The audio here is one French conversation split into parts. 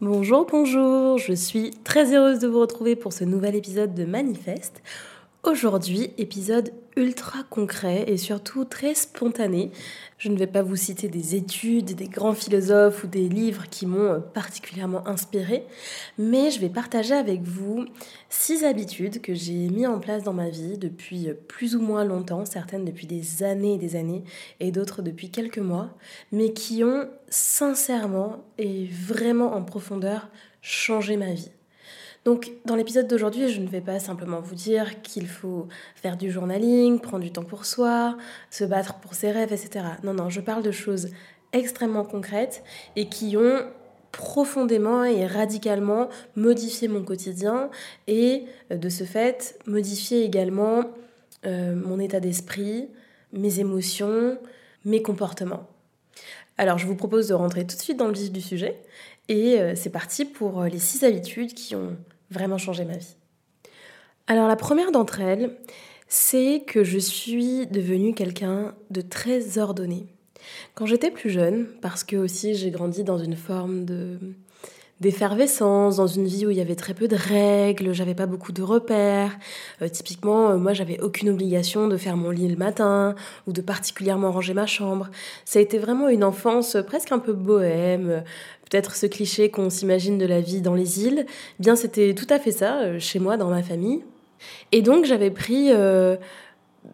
Bonjour, bonjour, je suis très heureuse de vous retrouver pour ce nouvel épisode de Manifeste. Aujourd'hui, épisode ultra concret et surtout très spontané. Je ne vais pas vous citer des études, des grands philosophes ou des livres qui m'ont particulièrement inspiré, mais je vais partager avec vous six habitudes que j'ai mis en place dans ma vie depuis plus ou moins longtemps, certaines depuis des années et des années et d'autres depuis quelques mois, mais qui ont sincèrement et vraiment en profondeur changé ma vie. Donc dans l'épisode d'aujourd'hui, je ne vais pas simplement vous dire qu'il faut faire du journaling, prendre du temps pour soi, se battre pour ses rêves, etc. Non, non, je parle de choses extrêmement concrètes et qui ont profondément et radicalement modifié mon quotidien et euh, de ce fait modifié également euh, mon état d'esprit, mes émotions, mes comportements. Alors je vous propose de rentrer tout de suite dans le vif du sujet et euh, c'est parti pour les six habitudes qui ont vraiment changé ma vie. Alors la première d'entre elles, c'est que je suis devenue quelqu'un de très ordonné. Quand j'étais plus jeune, parce que aussi j'ai grandi dans une forme de d'effervescence, dans une vie où il y avait très peu de règles, j'avais pas beaucoup de repères. Euh, typiquement, euh, moi, j'avais aucune obligation de faire mon lit le matin ou de particulièrement ranger ma chambre. Ça a été vraiment une enfance presque un peu bohème, peut-être ce cliché qu'on s'imagine de la vie dans les îles, bien c'était tout à fait ça euh, chez moi, dans ma famille. Et donc j'avais pris euh,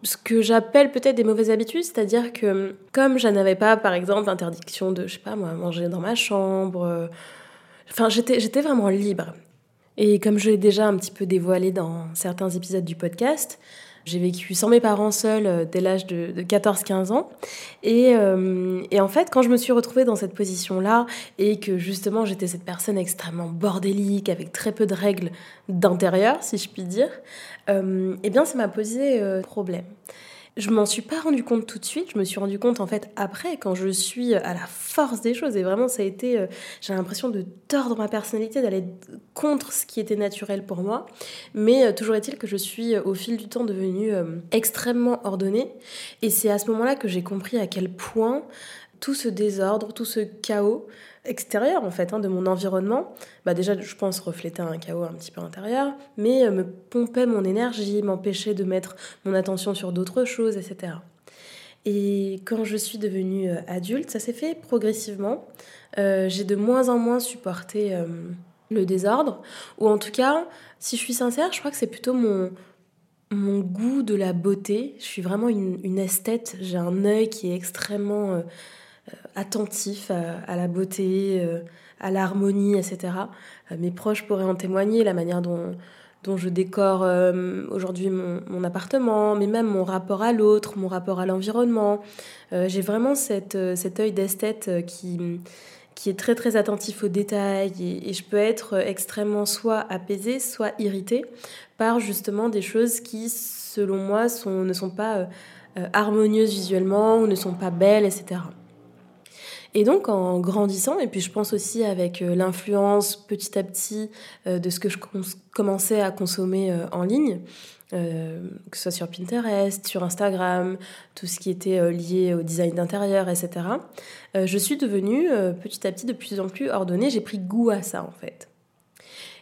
ce que j'appelle peut-être des mauvaises habitudes, c'est-à-dire que comme je n'avais pas, par exemple, l'interdiction de, je sais pas moi, manger dans ma chambre, euh, j'étais vraiment libre. Et comme je l'ai déjà un petit peu dévoilé dans certains épisodes du podcast, j'ai vécu sans mes parents seuls euh, dès l'âge de, 14-15 ans. Euh, et, en fait, quand je me suis retrouvée dans cette position-là et que justement j'étais cette personne extrêmement bordélique, avec très peu de règles d'intérieur, si je puis dire, euh, eh bien ça m'a posé problème. Je m'en suis pas rendu compte tout de suite, je me suis rendu compte en fait après, quand je suis à la force des choses. Et vraiment, ça a été. Euh, j'ai l'impression de tordre ma personnalité, d'aller contre ce qui était naturel pour moi. Mais euh, toujours est-il que je suis euh, au fil du temps devenue extrêmement ordonnée. Et c'est à ce moment-là que j'ai compris à quel point tout ce désordre, tout ce chaos extérieur en fait, hein, de mon environnement, bah déjà je pense reflétait un chaos un petit peu intérieur, mais euh, me pompait mon énergie, m'empêchait de mettre mon attention sur d'autres choses, etc. Et quand je suis devenue euh, adulte, ça s'est fait progressivement. Euh, j'ai de moins en moins supporté le désordre, ou en tout cas, si je suis sincère, je crois que c'est plutôt mon, mon goût de la beauté. Je suis vraiment une, une esthète, j'ai un œil qui est extrêmement attentif à, la beauté, euh, à l'harmonie, etc. Euh, mes proches pourraient en témoigner, la manière dont, je décore aujourd'hui mon, appartement, mais même mon rapport à l'autre, mon rapport à l'environnement. J'ai vraiment cet œil d'esthète qui, est très très attentif aux détails et, je peux être extrêmement soit apaisée, soit irritée par justement des choses qui, selon moi, ne sont pas harmonieuses visuellement ou ne sont pas belles, etc. Et donc en grandissant, et puis je pense aussi avec euh, l'influence petit à petit euh, de ce que je commençais à consommer euh, en ligne, que ce soit sur Pinterest, sur Instagram, tout ce qui était lié au design d'intérieur, etc., je suis devenue petit à petit de plus en plus ordonnée. J'ai pris goût à ça en fait.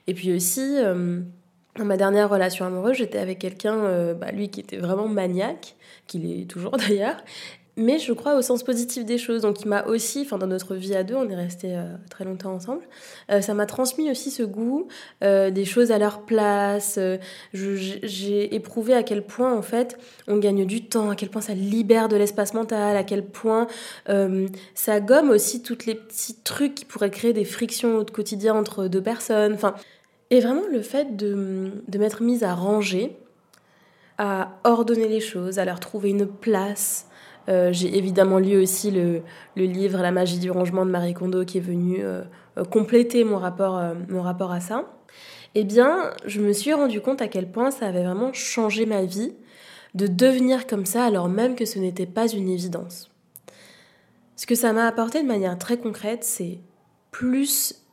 Et puis aussi, dans ma dernière relation amoureuse, j'étais avec quelqu'un, bah, lui qui était vraiment maniaque, qu'il est toujours d'ailleurs, mais je crois au sens positif des choses. Donc, il m'a aussi, enfin, dans notre vie à deux, on est resté euh, très longtemps ensemble, euh, ça m'a transmis aussi ce goût euh, des choses à leur place. j'ai éprouvé à quel point, en fait, on gagne du temps, à quel point ça libère de l'espace mental, à quel point ça gomme aussi tous les petits trucs qui pourraient créer des frictions au quotidien entre deux personnes. Enfin, et vraiment, le fait de, de m'être mise à ranger, à ordonner les choses, à leur trouver une place, j'ai évidemment lu aussi le, livre La magie du rangement de Marie Kondo qui est venu compléter mon rapport, mon rapport à ça. Eh bien, je me suis rendu compte à quel point ça avait vraiment changé ma vie de devenir comme ça alors même que ce n'était pas une évidence. Ce que ça m'a apporté de manière très concrète, c'est plus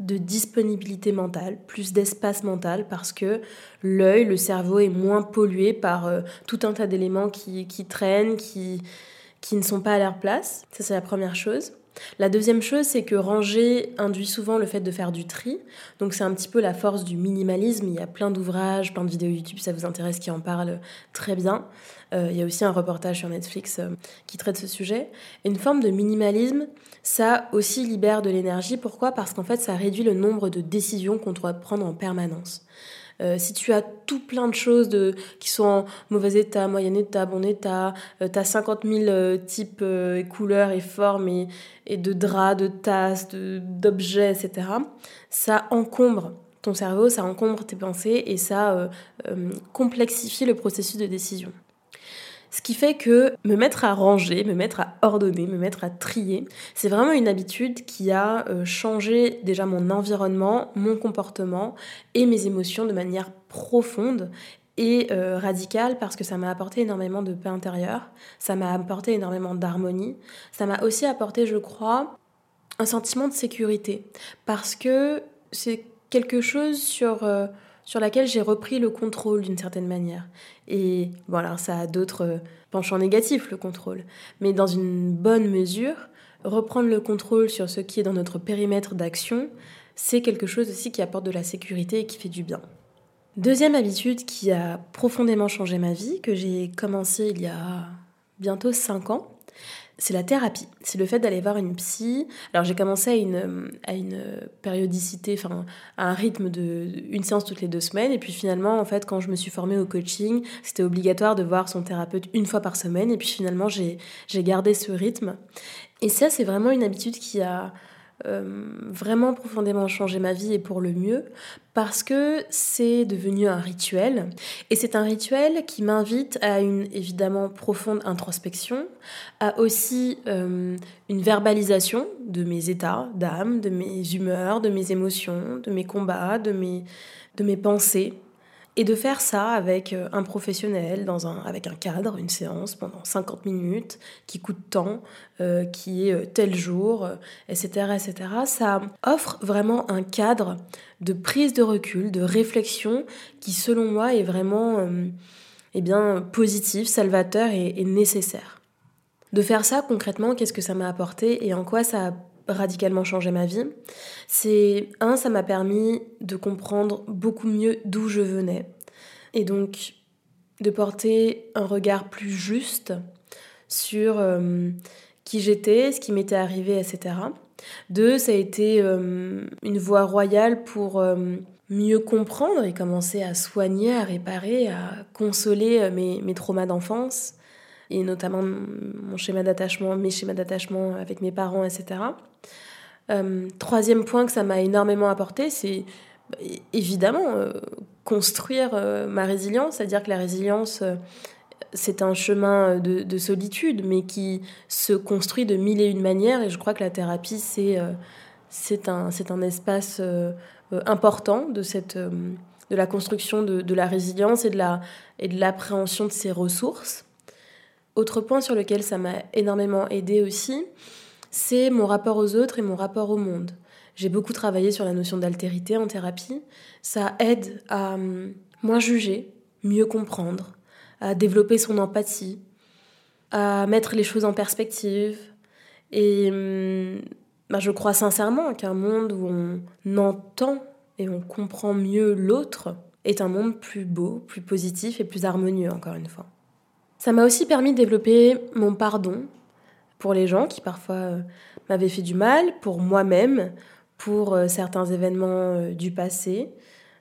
de disponibilité mentale, plus d'espace mental parce que l'œil, le cerveau est moins pollué par euh, tout un tas d'éléments qui, qui, traînent, qui, qui ne sont pas à leur place. Ça, c'est la première chose. La deuxième chose, c'est que ranger induit souvent le fait de faire du tri. Donc c'est un petit peu la force du minimalisme. Il y a plein d'ouvrages, plein de vidéos YouTube, ça vous intéresse, qui en parlent très bien. Euh, il y a aussi un reportage sur Netflix euh, qui traite ce sujet. Et une forme de minimalisme, ça aussi libère de l'énergie. Pourquoi? Parce qu'en fait, ça réduit le nombre de décisions qu'on doit prendre en permanence. Euh, si tu as tout plein de choses qui sont en mauvais état, moyen état, bon état, euh, tu as 50 000 types, euh, couleurs et formes et, et de draps, de tasses, d'objets, etc., ça encombre ton cerveau, ça encombre tes pensées et ça complexifie le processus de décision. Ce qui fait que me mettre à ranger, me mettre à ordonner, me mettre à trier, c'est vraiment une habitude qui a euh, changé déjà mon environnement, mon comportement et mes émotions de manière profonde et euh, radicale parce que ça m'a apporté énormément de paix intérieure, ça m'a apporté énormément d'harmonie, ça m'a aussi apporté, je crois, un sentiment de sécurité parce que c'est quelque chose sur... Euh, sur laquelle j'ai repris le contrôle d'une certaine manière. Et voilà, ça a d'autres euh, penchants négatifs, le contrôle. Mais dans une bonne mesure, reprendre le contrôle sur ce qui est dans notre périmètre d'action, c'est quelque chose aussi qui apporte de la sécurité et qui fait du bien. Deuxième habitude qui a profondément changé ma vie, que j'ai commencé il y a bientôt 5 ans, c'est la thérapie. C'est le fait d'aller voir une psy. Alors j'ai commencé à une, à une périodicité, enfin à un rythme de une séance toutes les deux semaines. Et puis finalement, en fait, quand je me suis formée au coaching, c'était obligatoire de voir son thérapeute une fois par semaine. Et puis finalement, j'ai gardé ce rythme. Et ça, c'est vraiment une habitude qui a euh, vraiment profondément changé ma vie et pour le mieux parce que c'est devenu un rituel. Et c'est un rituel qui m'invite à une évidemment profonde introspection, à aussi euh, une verbalisation de mes états d'âme, de mes humeurs, de mes émotions, de mes combats, de mes, de mes pensées, et de faire ça avec euh, un professionnel, dans un, avec un cadre, une séance pendant 50 minutes, qui coûte tant, euh, qui est euh, tel jour, etc., etc., ça offre vraiment un cadre de prise de recul, de réflexion, qui selon moi est vraiment eh bien, positif, salvateur et, et nécessaire. De faire ça concrètement, qu'est-ce que ça m'a apporté et en quoi ça a radicalement changé ma vie, c'est un, ça m'a permis de comprendre beaucoup mieux d'où je venais et donc de porter un regard plus juste sur euh, qui j'étais, ce qui m'était arrivé, etc. Deux, ça a été euh, une voie royale pour euh, mieux comprendre et commencer à soigner, à réparer, à consoler mes, mes traumas d'enfance et notamment mon schéma d'attachement, mes schémas d'attachement avec mes parents, etc. Euh, troisième point que ça m'a énormément apporté, c'est évidemment euh, construire euh, ma résilience, c'est-à-dire que la résilience, c'est un chemin de, de, solitude, mais qui se construit de mille et une manières, et je crois que la thérapie, c'est c'est un, un espace important de, cette, de la construction de, de la résilience et de l'appréhension de, de ses ressources. Autre point sur lequel ça m'a énormément aidé aussi, c'est mon rapport aux autres et mon rapport au monde. J'ai beaucoup travaillé sur la notion d'altérité en thérapie. Ça aide à hum, moins juger, mieux comprendre, à développer son empathie, à mettre les choses en perspective. Et hum, bah, je crois sincèrement qu'un monde où on entend et on comprend mieux l'autre est un monde plus beau, plus positif et plus harmonieux, encore une fois. Ça m'a aussi permis de développer mon pardon pour les gens qui parfois euh, m'avaient fait du mal, pour moi-même, pour euh, certains événements euh, du passé.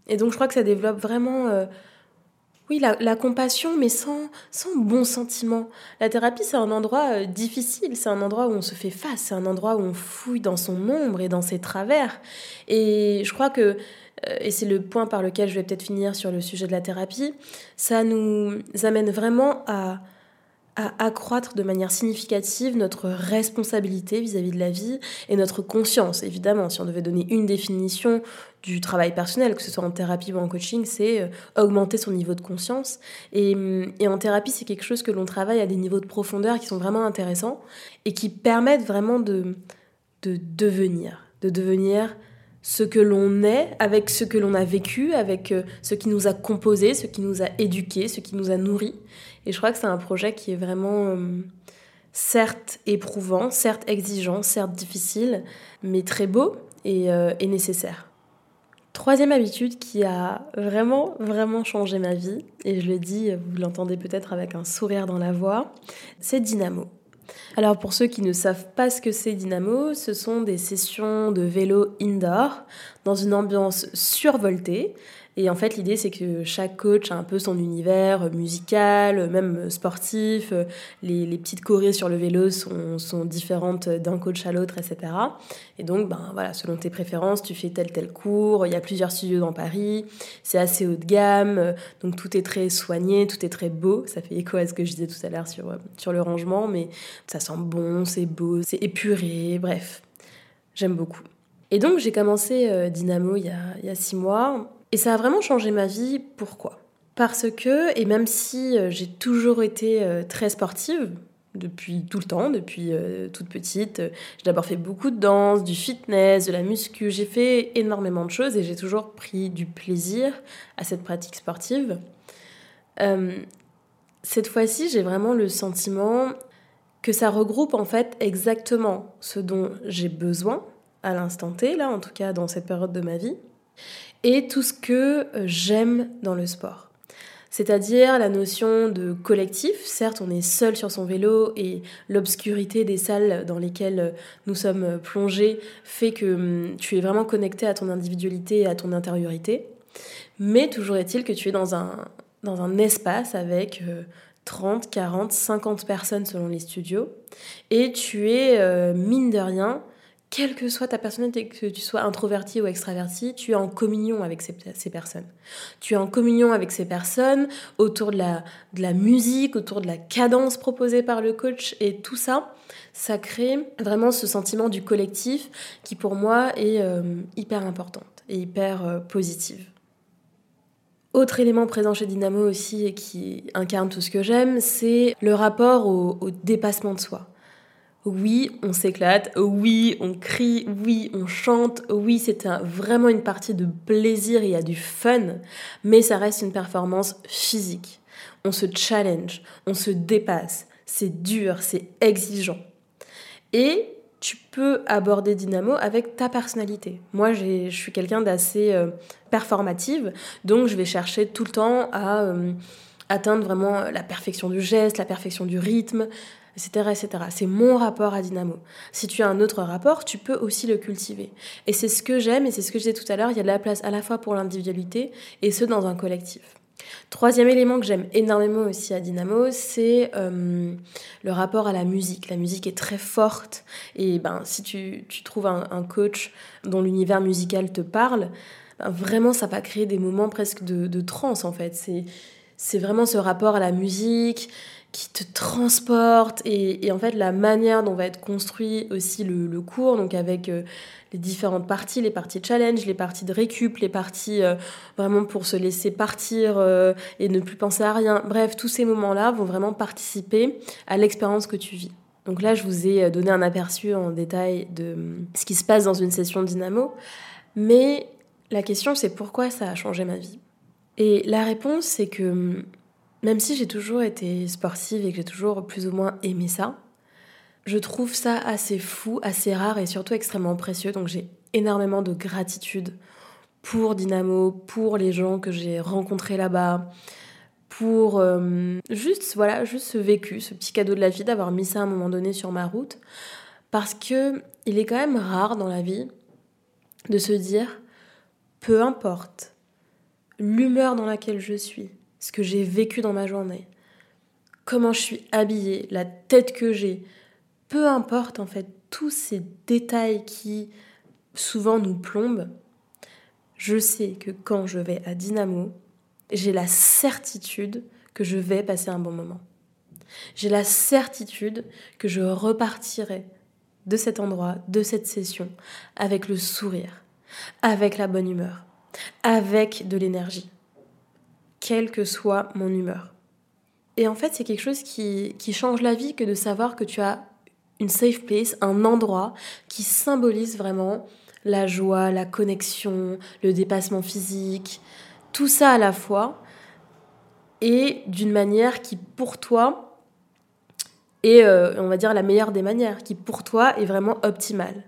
Et donc je crois que ça développe vraiment, oui, la, compassion, mais sans, sans bon sentiment. La thérapie, c'est un endroit difficile, c'est un endroit où on se fait face, c'est un endroit où on fouille dans son ombre et dans ses travers. Et je crois que et c'est le point par lequel je vais peut-être finir sur le sujet de la thérapie, ça nous amène vraiment à à accroître de manière significative notre responsabilité vis-à-vis de la vie et notre conscience. Évidemment, si on devait donner une définition du travail personnel, que ce soit en thérapie ou en coaching, c'est euh, augmenter son niveau de conscience. Et, et en thérapie, c'est quelque chose que l'on travaille à des niveaux de profondeur qui sont vraiment intéressants et qui permettent vraiment de, de devenir, de devenir ce que l'on est, avec ce que l'on a vécu, avec euh, ce qui nous a composé, ce qui nous a éduqué, ce qui nous a nourri. Et je crois que c'est un projet qui est vraiment euh, certes éprouvant, certes exigeant, certes difficile, mais très beau et, euh, et nécessaire. Troisième habitude qui a vraiment, vraiment changé ma vie, et je le dis, vous l'entendez peut-être avec un sourire dans la voix, c'est Dynamo. Alors pour ceux qui ne savent pas ce que c'est Dynamo, ce sont des sessions de vélo indoor dans une ambiance survoltée et en fait, l'idée, c'est que chaque coach a un peu son univers musical, même sportif. Les, les petites chorées sur le vélo sont, sont différentes d'un coach à l'autre, etc. Et donc, ben, voilà, selon tes préférences, tu fais tel tel cours. Il y a plusieurs studios dans Paris. C'est assez haut de gamme. Donc, tout est très soigné, tout est très beau. Ça fait écho à ce que je disais tout à l'heure sur, sur le rangement, mais ça sent bon, c'est beau, c'est épuré. Bref, j'aime beaucoup. Et donc, j'ai commencé euh, Dynamo il y, a, il y a six mois et ça a vraiment changé ma vie. Pourquoi? Parce que, et même si euh, j'ai toujours été euh, très sportive, depuis tout le temps, depuis euh, toute petite. J'ai d'abord fait beaucoup de danse, du fitness, de la muscu. J'ai fait énormément de choses et j'ai toujours pris du plaisir à cette pratique sportive. cette fois-ci, j'ai vraiment le sentiment que ça regroupe en fait exactement ce dont j'ai besoin à l'instant T, là en tout cas dans cette période de ma vie, et tout ce que euh, j'aime dans le sport. C'est-à-dire la notion de collectif. Certes, on est seul sur son vélo et l'obscurité des salles dans lesquelles euh, nous sommes euh, plongés fait que hum, tu es vraiment connecté à ton individualité et à ton intériorité. Mais toujours est-il que tu es dans un, dans un espace avec 30, 40, 50 personnes selon les studios et tu es, mine de rien, quelle que soit ta personnalité, que tu sois introverti ou extraverti, tu es en communion avec ces, personnes. Tu es en communion avec ces personnes autour de la, musique, autour de la cadence proposée par le coach et tout ça, ça crée vraiment ce sentiment du collectif qui pour moi est euh, hyper importante et hyper euh, positive. Autre élément présent chez Dynamo aussi et qui incarne tout ce que j'aime, c'est le rapport au dépassement de soi. Oui, on s'éclate, oui, on crie, oui, on chante, oui, c'est vraiment une partie de plaisir, il y a du fun, mais ça reste une performance physique. On se challenge, on se dépasse, c'est dur, c'est exigeant. Et tu peux aborder Dynamo avec ta personnalité. Moi, je suis quelqu'un d'assez euh, performative, donc je vais chercher tout le temps à euh, atteindre vraiment la perfection du geste, la perfection du rythme, C'est mon rapport à Dynamo. Si tu as un autre rapport, tu peux aussi le cultiver. Et c'est ce que j'aime, et c'est ce que je disais tout à l'heure, il y a de la place à la fois pour l'individualité, et ce, dans un collectif. Troisième élément que j'aime énormément aussi à Dynamo, c'est euh, le rapport à la musique. La musique est très forte et ben, si tu, tu trouves un, coach dont l'univers musical te parle, ben, vraiment ça va créer des moments presque de, de transe en fait. C'est vraiment ce rapport à la musique, qui te transporte et, en fait la manière dont va être construit aussi le, cours, donc avec euh, les différentes parties, les parties challenge, les parties de récup, les parties euh, vraiment pour se laisser partir euh, et ne plus penser à rien. Bref, tous ces moments-là vont vraiment participer à l'expérience que tu vis. Donc là, je vous ai donné un aperçu en détail de ce qui se passe dans une session Dynamo, mais la question c'est pourquoi ça a changé ma vie? Et la réponse c'est que même si j'ai toujours été sportive et que j'ai toujours plus ou moins aimé ça, je trouve ça assez fou, assez rare et surtout extrêmement précieux. Donc j'ai énormément de gratitude pour Dynamo, pour les gens que j'ai rencontrés là-bas, pour euh, juste voilà, juste ce vécu, ce petit cadeau de la vie d'avoir mis ça à un moment donné sur ma route parce que il est quand même rare dans la vie de se dire peu importe l'humeur dans laquelle je suis, ce que j'ai vécu dans ma journée, comment je suis habillée, la tête que j'ai, peu importe en fait tous ces détails qui souvent nous plombent, je sais que quand je vais à Dynamo, j'ai la certitude que je vais passer un bon moment. J'ai la certitude que je repartirai de cet endroit, de cette session, avec le sourire, avec la bonne humeur, avec de l'énergie, quelle que soit mon humeur. Et en fait, c'est quelque chose qui, change la vie que de savoir que tu as une safe place, un endroit qui symbolise vraiment la joie, la connexion, le dépassement physique, tout ça à la fois, et d'une manière qui pour toi est, euh, on va dire, la meilleure des manières, qui pour toi est vraiment optimale.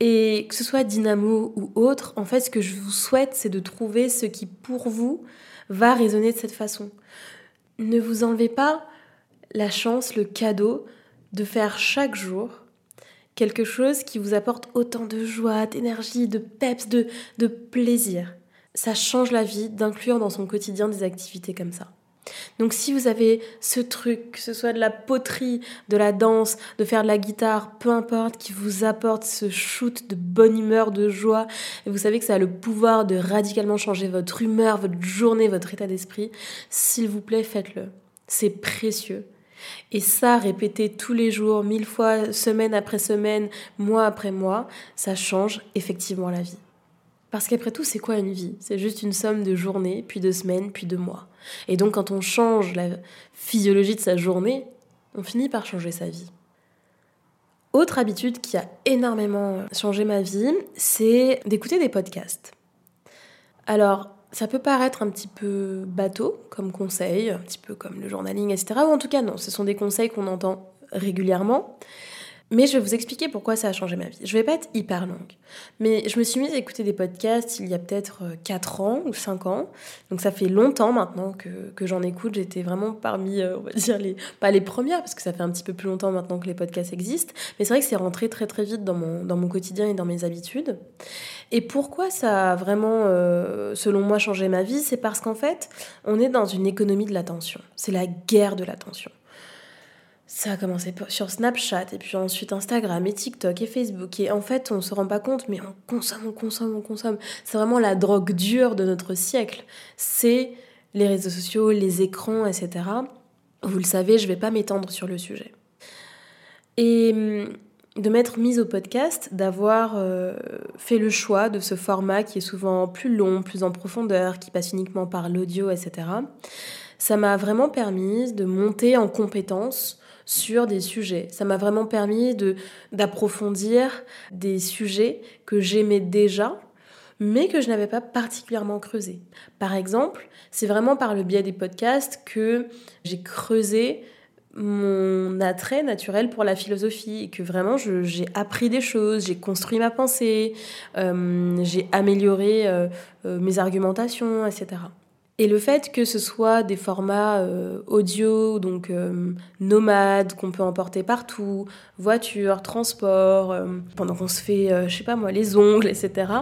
Et que ce soit Dynamo ou autre, en fait, ce que je vous souhaite, c'est de trouver ce qui pour vous va résonner de cette façon. Ne vous enlevez pas la chance, le cadeau de faire chaque jour quelque chose qui vous apporte autant de joie, d'énergie, de peps, de, de plaisir. Ça change la vie d'inclure dans son quotidien des activités comme ça. Donc si vous avez ce truc, que ce soit de la poterie, de la danse, de faire de la guitare, peu importe, qui vous apporte ce shoot de bonne humeur, de joie, et vous savez que ça a le pouvoir de radicalement changer votre humeur, votre journée, votre état d'esprit, s'il vous plaît, faites-le. C'est précieux. Et ça, répéter tous les jours, mille fois, semaine après semaine, mois après mois, ça change effectivement la vie. Parce qu'après tout, c'est quoi une vie? C'est juste une somme de journées, puis de semaines, puis de mois. Et donc quand on change la physiologie de sa journée, on finit par changer sa vie. Autre habitude qui a énormément changé ma vie, c'est d'écouter des podcasts. Alors, ça peut paraître un petit peu bateau comme conseil, un petit peu comme le journaling, etc. Ou en tout cas, non, ce sont des conseils qu'on entend régulièrement. Mais je vais vous expliquer pourquoi ça a changé ma vie. Je vais pas être hyper longue. Mais je me suis mise à écouter des podcasts il y a peut-être 4 euh, ans ou 5 ans. Donc ça fait longtemps maintenant que, que j'en écoute. J'étais vraiment parmi, euh, on va dire, les, pas les premières, parce que ça fait un petit peu plus longtemps maintenant que les podcasts existent. Mais c'est vrai que c'est rentré très très vite dans mon, dans mon quotidien et dans mes habitudes. Et pourquoi ça a vraiment, euh, selon moi, changé ma vie? C'est parce qu'en fait, on est dans une économie de l'attention. C'est la guerre de l'attention. Ça a commencé sur Snapchat et puis ensuite Instagram et TikTok et Facebook. Et en fait, on se rend pas compte, mais on consomme, on consomme, on consomme. C'est vraiment la drogue dure de notre siècle. C'est les réseaux sociaux, les écrans, etc. Vous le savez, je vais pas m'étendre sur le sujet. Et hum, de m'être mise au podcast, d'avoir euh, fait le choix de ce format qui est souvent plus long, plus en profondeur, qui passe uniquement par l'audio, etc. Ça m'a vraiment permis de monter en compétence sur des sujets. Ça m'a vraiment permis de d'approfondir des sujets que j'aimais déjà, mais que je n'avais pas particulièrement creusé. Par exemple, c'est vraiment par le biais des podcasts que j'ai creusé mon attrait naturel pour la philosophie et que vraiment j'ai appris des choses, j'ai construit ma pensée, euh, j'ai amélioré euh, euh, mes argumentations, etc. Et le fait que ce soit des formats euh, audio, donc euh, nomades, qu'on peut emporter partout, voiture, transport, euh, pendant qu'on se fait, je sais pas moi, les ongles, etc.,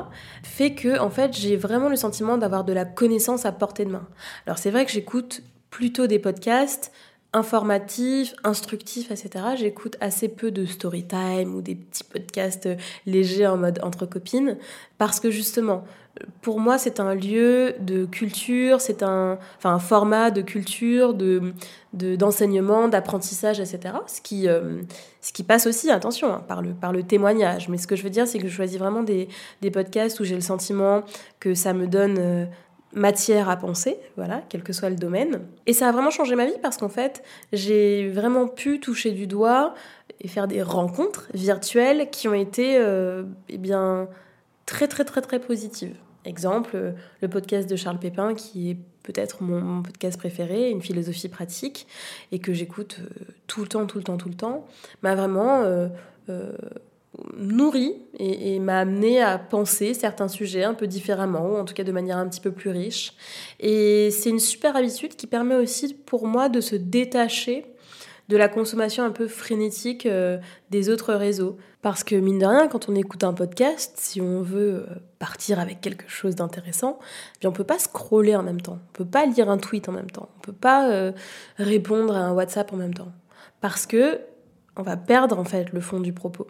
fait que, en fait, j'ai vraiment le sentiment d'avoir de la connaissance à portée de main. Alors c'est vrai que j'écoute plutôt des podcasts informatifs, instructifs, etc. J'écoute assez peu de story time ou des petits podcasts légers en mode entre copines, parce que justement, pour moi, c'est un lieu de culture, c'est un, enfin, un format de culture, de, d'enseignement, d'apprentissage, etc. Ce qui, euh, ce qui passe aussi, attention, hein, par, le, par le témoignage. Mais ce que je veux dire, c'est que je choisis vraiment des, des podcasts où j'ai le sentiment que ça me donne euh, matière à penser, voilà, quel que soit le domaine. Et ça a vraiment changé ma vie parce qu'en fait, j'ai vraiment pu toucher du doigt et faire des rencontres virtuelles qui ont été, euh, eh bien, très, très, très, très positives. Exemple, euh, le podcast de Charles Pépin, qui est peut-être mon, podcast préféré, une philosophie pratique, et que j'écoute euh, tout le temps, tout le temps, tout le temps, m'a vraiment euh, nourri et, m'a amené à penser certains sujets un peu différemment, ou en tout cas de manière un petit peu plus riche. Et c'est une super habitude qui permet aussi pour moi de se détacher de la consommation un peu frénétique des autres réseaux. Parce que mine de rien, quand on écoute un podcast, si on veut euh, partir avec quelque chose d'intéressant, eh on peut pas scroller en même temps, on peut pas lire un tweet en même temps, on peut pas euh, répondre à un WhatsApp en même temps, parce que on va perdre en fait le fond du propos.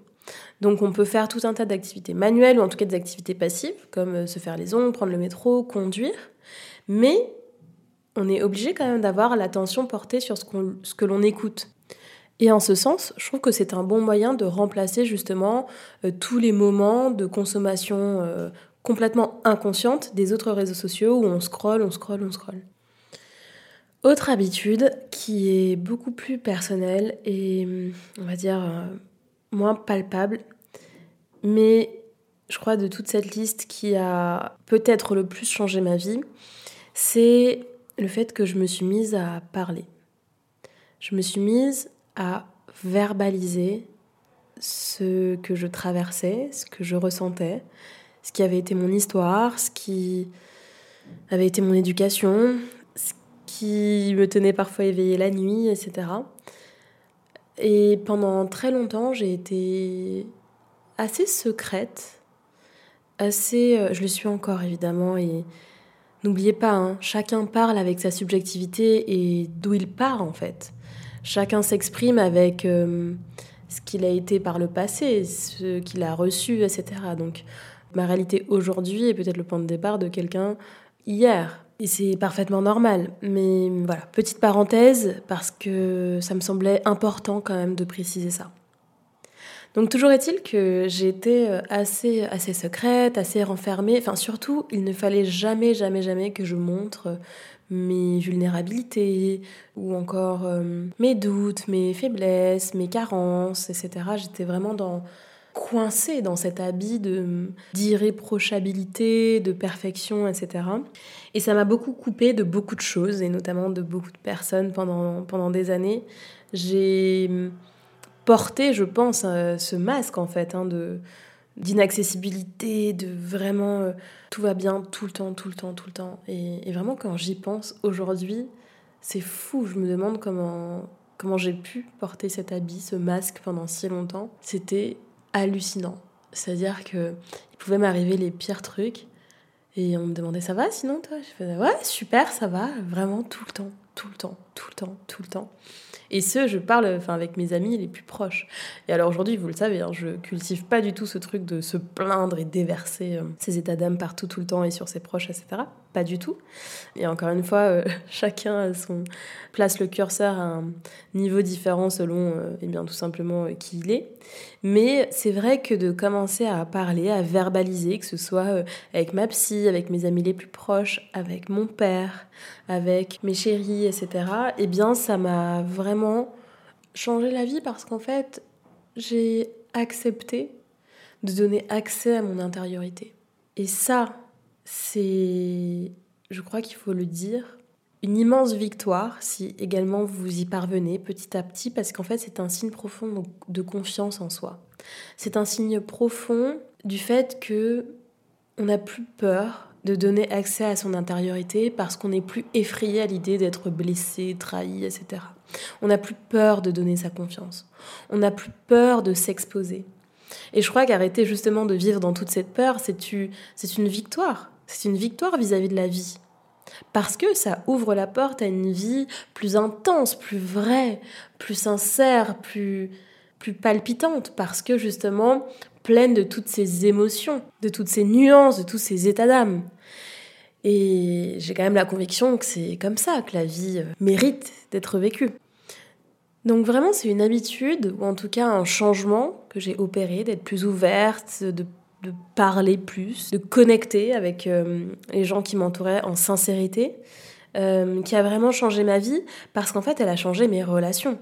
Donc on peut faire tout un tas d'activités manuelles ou en tout cas des activités passives, comme euh, se faire les ongles, prendre le métro, conduire, mais on est obligé quand même d'avoir l'attention portée sur ce, que l'on écoute. Et en ce sens, je trouve que c'est un bon moyen de remplacer justement euh, tous les moments de consommation euh, complètement inconsciente des autres réseaux sociaux où on scrolle, on scrolle, on scrolle. Autre habitude qui est beaucoup plus personnelle et on va dire euh, moins palpable, mais je crois de toute cette liste qui a peut-être le plus changé ma vie, c'est le fait que je me suis mise à parler. Je me suis mise à verbaliser ce que je traversais, ce que je ressentais, ce qui avait été mon histoire, ce qui avait été mon éducation, ce qui me tenait parfois éveillée la nuit, etc. Et pendant très longtemps, j'ai été assez secrète, assez... Euh, je le suis encore évidemment, et n'oubliez pas, hein, chacun parle avec sa subjectivité et d'où il part en fait. Chacun s'exprime avec euh, ce qu'il a été par le passé, ce qu'il a reçu, etc. Donc ma réalité aujourd'hui est peut-être le point de départ de quelqu'un hier. Et c'est parfaitement normal. Mais voilà, petite parenthèse, parce que ça me semblait important quand même de préciser ça. Donc toujours est-il que été euh, assez, assez secrète, assez renfermée. Enfin surtout, il ne fallait jamais, jamais, jamais que je montre mes vulnérabilités ou encore euh, mes doutes, mes faiblesses, mes carences, etc. J'étais vraiment dans coincée dans cet habit de d'irréprochabilité, de perfection, etc. Et ça m'a beaucoup coupé de beaucoup de choses et notamment de beaucoup de personnes pendant, pendant des années. J'ai porté, je pense, euh, ce masque en fait hein, de d'inaccessibilité, de vraiment euh, tout va bien tout le temps, tout le temps, tout le temps. Et, vraiment, quand j'y pense aujourd'hui, c'est fou. Je me demande comment, comment j'ai pu porter cet habit, ce masque pendant si longtemps. C'était hallucinant. C'est-à-dire que il pouvait m'arriver les pires trucs et on me demandait ça va sinon toi? Je faisais ouais super ça va vraiment tout le temps, tout le temps, tout le temps, tout le temps. Et ce, je parle enfin, avec mes amis les plus proches. Et alors aujourd'hui, vous le savez, hein, je cultive pas du tout ce truc de se plaindre et déverser euh, ses états d'âme partout tout le temps et sur ses proches, etc. Pas du tout. Et encore une fois, euh, chacun son, place le curseur à un niveau différent selon euh, eh bien, tout simplement qui il est. Mais c'est vrai que de commencer à parler, à verbaliser, que ce soit avec ma psy, avec mes amis les plus proches, avec mon père, avec mes chéris, etc., eh bien ça m'a vraiment changer la vie parce qu'en fait, j'ai accepté de donner accès à mon intériorité. Et ça, c'est, je crois qu'il faut le dire, une immense victoire si également vous y parvenez petit à petit parce qu'en fait c'est un signe profond de confiance en soi. C'est un signe profond du fait que on n'a plus peur de donner accès à son intériorité parce qu'on n'est plus effrayé à l'idée d'être blessé, trahi, etc. On n'a plus peur de donner sa confiance. On n'a plus peur de s'exposer. Et je crois qu'arrêter justement de vivre dans toute cette peur, c'est une victoire. C'est une victoire vis-à-vis de la vie. Parce que ça ouvre la porte à une vie plus intense, plus vraie, plus sincère, plus, plus palpitante. Parce que justement, pleine de toutes ces émotions, de toutes ces nuances, de tous ces états d'âme. Et j'ai quand même la conviction que c'est comme ça que la vie euh, mérite d'être vécue. Donc vraiment, c'est une habitude, ou en tout cas un changement que j'ai opéré, d'être plus ouverte, de, parler plus, de connecter avec euh, les gens qui m'entouraient en sincérité, euh, qui a vraiment changé ma vie, parce qu'en fait, elle a changé mes relations.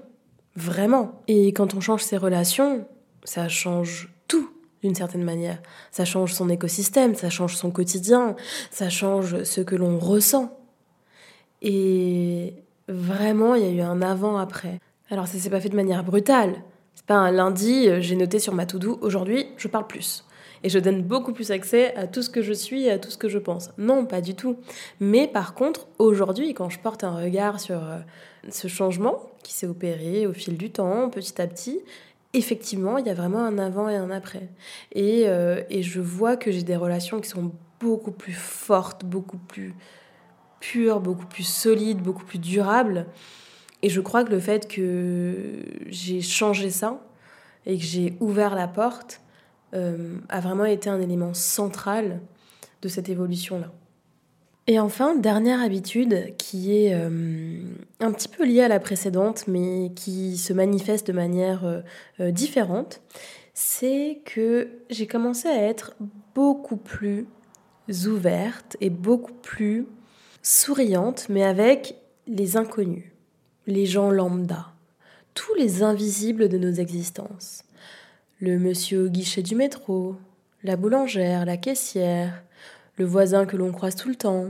Vraiment. Et quand on change ses relations, ça change tout d'une certaine manière. Ça change son écosystème, ça change son quotidien, ça change ce que l'on ressent. Et vraiment, il y a eu un avant-après. Alors ça s'est pas fait de manière brutale. C'est pas un lundi, euh, j'ai noté sur ma to-do, aujourd'hui, je parle plus. Et je donne beaucoup plus accès à tout ce que je suis et à tout ce que je pense. Non, pas du tout. Mais par contre, aujourd'hui, quand je porte un regard sur euh, ce changement qui s'est opéré au fil du temps, petit à petit, effectivement, il y a vraiment un avant et un après. Et, euh, et je vois que j'ai des relations qui sont beaucoup plus fortes, beaucoup plus pures, beaucoup plus solides, beaucoup plus durables. Et je crois que le fait que j'ai changé ça et que j'ai ouvert la porte euh, a vraiment été un élément central de cette évolution-là. Et enfin, dernière habitude qui est euh, un petit peu liée à la précédente, mais qui se manifeste de manière euh, différente, c'est que j'ai commencé à être beaucoup plus ouverte et beaucoup plus souriante, mais avec les inconnus, les gens lambda, tous les invisibles de nos existences. Le monsieur au guichet du métro, la boulangère, la caissière, le voisin que l'on croise tout le temps.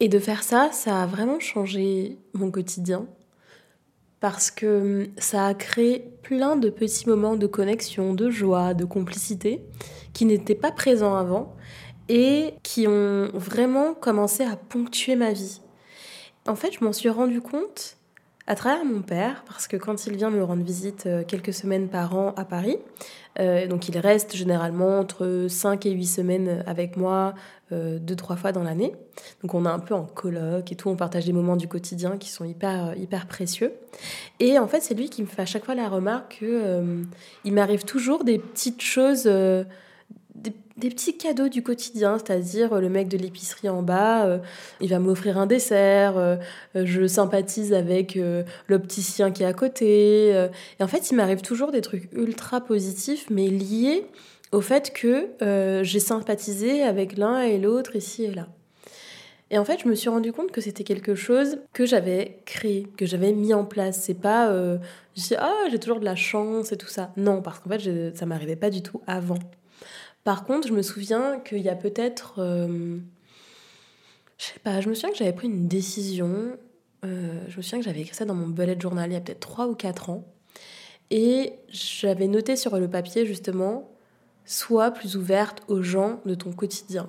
Et de faire ça, ça a vraiment changé mon quotidien parce que ça a créé plein de petits moments de connexion, de joie, de complicité qui n'étaient pas présents avant et qui ont vraiment commencé à ponctuer ma vie. En fait, je m'en suis rendu compte à travers mon père, parce que quand il vient me rendre visite euh, quelques semaines par an à Paris, euh, donc il reste généralement entre 5 et 8 semaines avec moi, euh, deux, trois fois dans l'année. Donc on est un peu en colloque et tout, on partage des moments du quotidien qui sont hyper, hyper précieux. Et en fait, c'est lui qui me fait à chaque fois la remarque qu'il il m'arrive toujours des petites choses des, petits cadeaux du quotidien, c'est-à-dire euh, le mec de l'épicerie en bas, euh, il va m'offrir un dessert, euh, je sympathise avec l'opticien qui est à côté. et en fait, il m'arrive toujours des trucs ultra positifs, mais liés au fait que j'ai sympathisé avec l'un et l'autre ici et là. Et en fait, je me suis rendu compte que c'était quelque chose que j'avais créé, que j'avais mis en place. C'est pas, je dis, ah, j'ai toujours de la chance et tout ça. Non, parce qu'en fait, ça m'arrivait pas du tout avant. Par contre, je me souviens qu'il y a peut-être. Euh, je sais pas, je me souviens que j'avais pris une décision. Euh, je me souviens que j'avais écrit ça dans mon bullet journal il y a peut-être 3 ou 4 ans. Et j'avais noté sur le papier justement Sois plus ouverte aux gens de ton quotidien.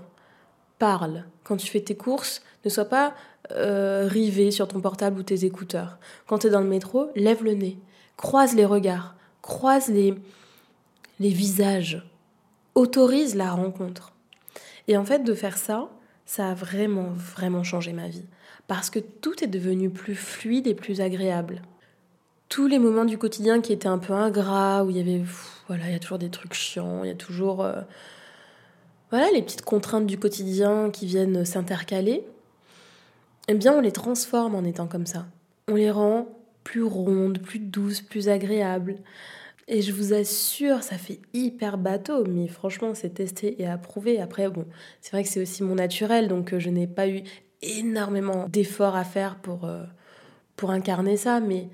Parle. Quand tu fais tes courses, ne sois pas euh, rivé sur ton portable ou tes écouteurs. Quand tu es dans le métro, lève le nez. Croise les regards. Croise les, les visages autorise la rencontre. Et en fait, de faire ça, ça a vraiment, vraiment changé ma vie. Parce que tout est devenu plus fluide et plus agréable. Tous les moments du quotidien qui étaient un peu ingrats, où il y avait, voilà, il y a toujours des trucs chiants, il y a toujours, euh, voilà, les petites contraintes du quotidien qui viennent s'intercaler. Eh bien, on les transforme en étant comme ça. On les rend plus rondes, plus douces, plus agréables. Et je vous assure, ça fait hyper bateau, mais franchement, c'est testé et approuvé. Après, bon, c'est vrai que c'est aussi mon naturel, donc euh, je n'ai pas eu énormément d'efforts à faire pour, euh, pour incarner ça, mais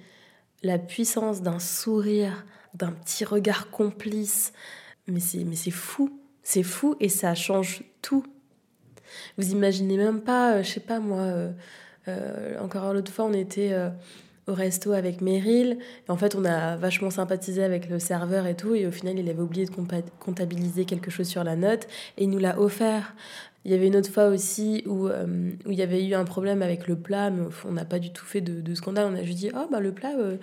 la puissance d'un sourire, d'un petit regard complice, mais c'est, mais c'est fou, c'est fou et ça change tout. Vous imaginez même pas, euh, je sais pas moi, encore l'autre fois, on était au resto avec Meryl. Et en fait, on a vachement sympathisé avec le serveur et tout. Et au final, il avait oublié de comptabiliser quelque chose sur la note et il nous l'a offert. Il y avait une autre fois aussi où, euh, où il y avait eu un problème avec le plat, mais on n'a pas du tout fait de, scandale. On a juste dit, oh, bah, le plat, euh,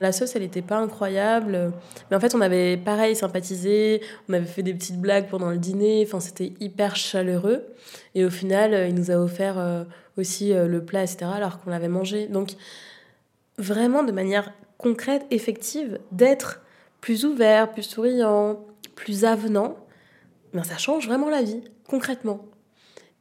la sauce, elle n'était pas incroyable. Mais en fait, on avait pareil sympathisé, on avait fait des petites blagues pendant le dîner. Enfin, c'était hyper chaleureux. Et au final, euh, il nous a offert aussi le plat, etc., alors qu'on l'avait mangé. Donc, vraiment de manière concrète, effective, d'être plus ouvert, plus souriant, plus avenant, ben ça change vraiment la vie, concrètement.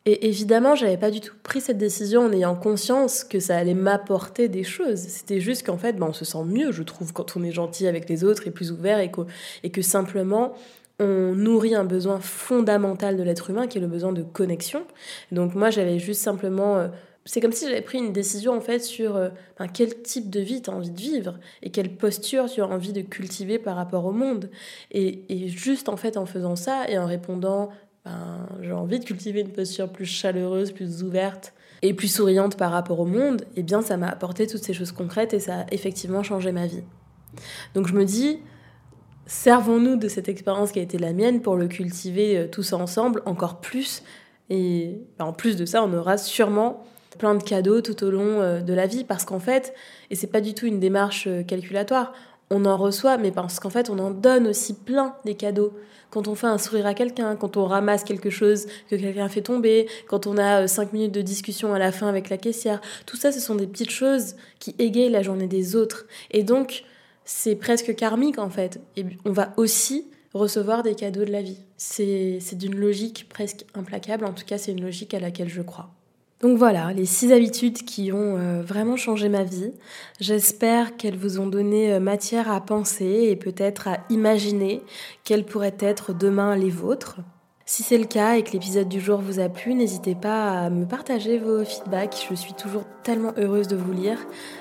Et évidemment, j'avais pas du tout pris cette décision en ayant conscience que ça allait m'apporter des choses. C'était juste qu'en fait, ben, on se sent mieux, je trouve, quand on est gentil avec les autres et plus ouvert et que, et que simplement on nourrit un besoin fondamental de l'être humain qui est le besoin de connexion. Donc moi, j'avais juste simplement euh, c'est comme si j'avais pris une décision en fait sur euh, ben, quel type de vie tu as envie de vivre et quelle posture tu as envie de cultiver par rapport au monde. Et, juste en fait en faisant ça et en répondant ben, j'ai envie de cultiver une posture plus chaleureuse, plus ouverte et plus souriante par rapport au monde, et eh bien ça m'a apporté toutes ces choses concrètes et ça a effectivement changé ma vie. Donc je me dis, servons-nous de cette expérience qui a été la mienne pour le cultiver euh, tous ensemble encore plus. Et ben, en plus de ça, on aura sûrement plein de cadeaux tout au long euh, de la vie parce qu'en fait, et c'est pas du tout une démarche euh, calculatoire, on en reçoit, mais parce qu'en fait, on en donne aussi plein des cadeaux. Quand on fait un sourire à quelqu'un, quand on ramasse quelque chose que quelqu'un fait tomber, quand on a euh, cinq minutes de discussion à la fin avec la caissière, tout ça, ce sont des petites choses qui égayent la journée des autres. Et donc, c'est presque karmique en fait. Et on va aussi recevoir des cadeaux de la vie. C'est d'une logique presque implacable, en tout cas, c'est une logique à laquelle je crois. Donc voilà, les six habitudes qui ont euh, vraiment changé ma vie. J'espère qu'elles vous ont donné euh, matière à penser et peut-être à imaginer quelles pourraient être demain les vôtres. Si c'est le cas et que l'épisode du jour vous a plu, n'hésitez pas à me partager vos feedbacks. Je suis toujours tellement heureuse de vous lire.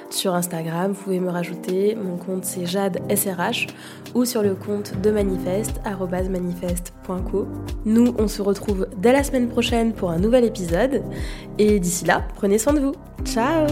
Sur Instagram, vous pouvez me rajouter. Mon compte c'est Jade SRH ou sur le compte de Manifeste, manifeste.co. Nous, on se retrouve dès la semaine prochaine pour un nouvel épisode. Et d'ici là, prenez soin de vous. Ciao